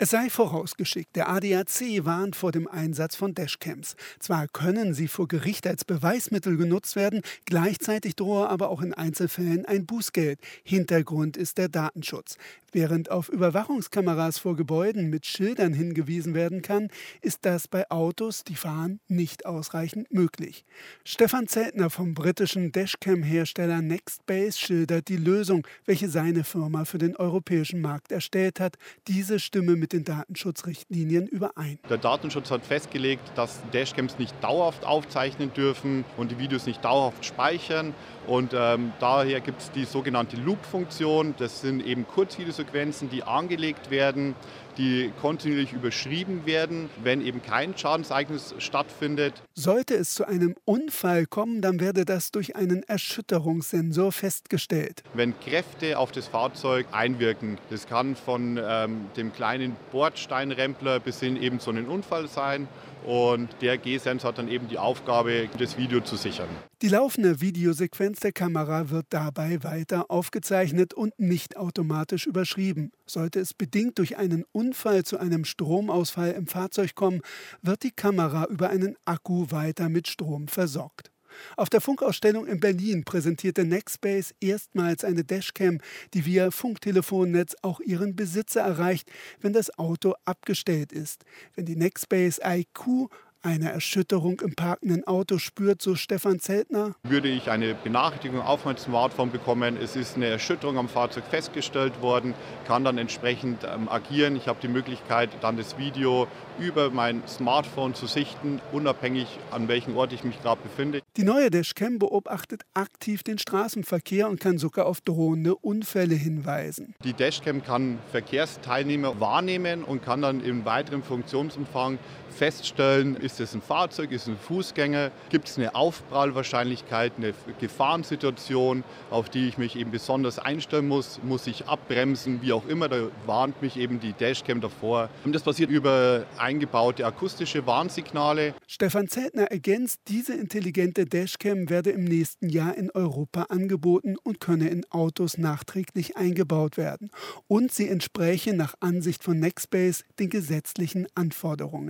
Es sei vorausgeschickt, der ADAC warnt vor dem Einsatz von Dashcams. Zwar können sie vor Gericht als Beweismittel genutzt werden, gleichzeitig drohe aber auch in Einzelfällen ein Bußgeld. Hintergrund ist der Datenschutz. Während auf Überwachungskameras vor Gebäuden mit Schildern hingewiesen werden kann, ist das bei Autos, die fahren, nicht ausreichend möglich. Stefan Zeltner vom britischen Dashcam-Hersteller Nextbase schildert die Lösung, welche seine Firma für den europäischen Markt erstellt hat. Diese Stimme mit den Datenschutzrichtlinien überein. Der Datenschutz hat festgelegt, dass Dashcams nicht dauerhaft aufzeichnen dürfen und die Videos nicht dauerhaft speichern. Und ähm, daher gibt es die sogenannte Loop-Funktion. Das sind eben Kurzvideosequenzen, die angelegt werden, die kontinuierlich überschrieben werden, wenn eben kein Schadenseignis stattfindet. Sollte es zu einem Unfall kommen, dann werde das durch einen Erschütterungssensor festgestellt. Wenn Kräfte auf das Fahrzeug einwirken, das kann von ähm, dem kleinen Bordsteinrempler bis hin eben zu einem Unfall sein. Und der G-Sensor hat dann eben die Aufgabe, das Video zu sichern. Die laufende Videosequenz der Kamera wird dabei weiter aufgezeichnet und nicht automatisch überschrieben. Sollte es bedingt durch einen Unfall zu einem Stromausfall im Fahrzeug kommen, wird die Kamera über einen Akku weiter mit Strom versorgt. Auf der Funkausstellung in Berlin präsentierte Nextbase erstmals eine Dashcam, die via Funktelefonnetz auch ihren Besitzer erreicht, wenn das Auto abgestellt ist. Wenn die Nextbase IQ eine Erschütterung im parkenden Auto spürt, so Stefan Zeltner. Würde ich eine Benachrichtigung auf mein Smartphone bekommen, es ist eine Erschütterung am Fahrzeug festgestellt worden, kann dann entsprechend ähm, agieren. Ich habe die Möglichkeit, dann das Video über mein Smartphone zu sichten, unabhängig an welchem Ort ich mich gerade befinde. Die neue Dashcam beobachtet aktiv den Straßenverkehr und kann sogar auf drohende Unfälle hinweisen. Die Dashcam kann Verkehrsteilnehmer wahrnehmen und kann dann im weiteren Funktionsumfang feststellen, ist es ein Fahrzeug, ist es ein Fußgänger, gibt es eine Aufprallwahrscheinlichkeit, eine Gefahrensituation, auf die ich mich eben besonders einstellen muss, muss ich abbremsen, wie auch immer, da warnt mich eben die Dashcam davor. Und das passiert über eingebaute akustische Warnsignale. Stefan Zeltner ergänzt, diese intelligente Dashcam werde im nächsten Jahr in Europa angeboten und könne in Autos nachträglich eingebaut werden. Und sie entspräche nach Ansicht von Nextbase den gesetzlichen Anforderungen.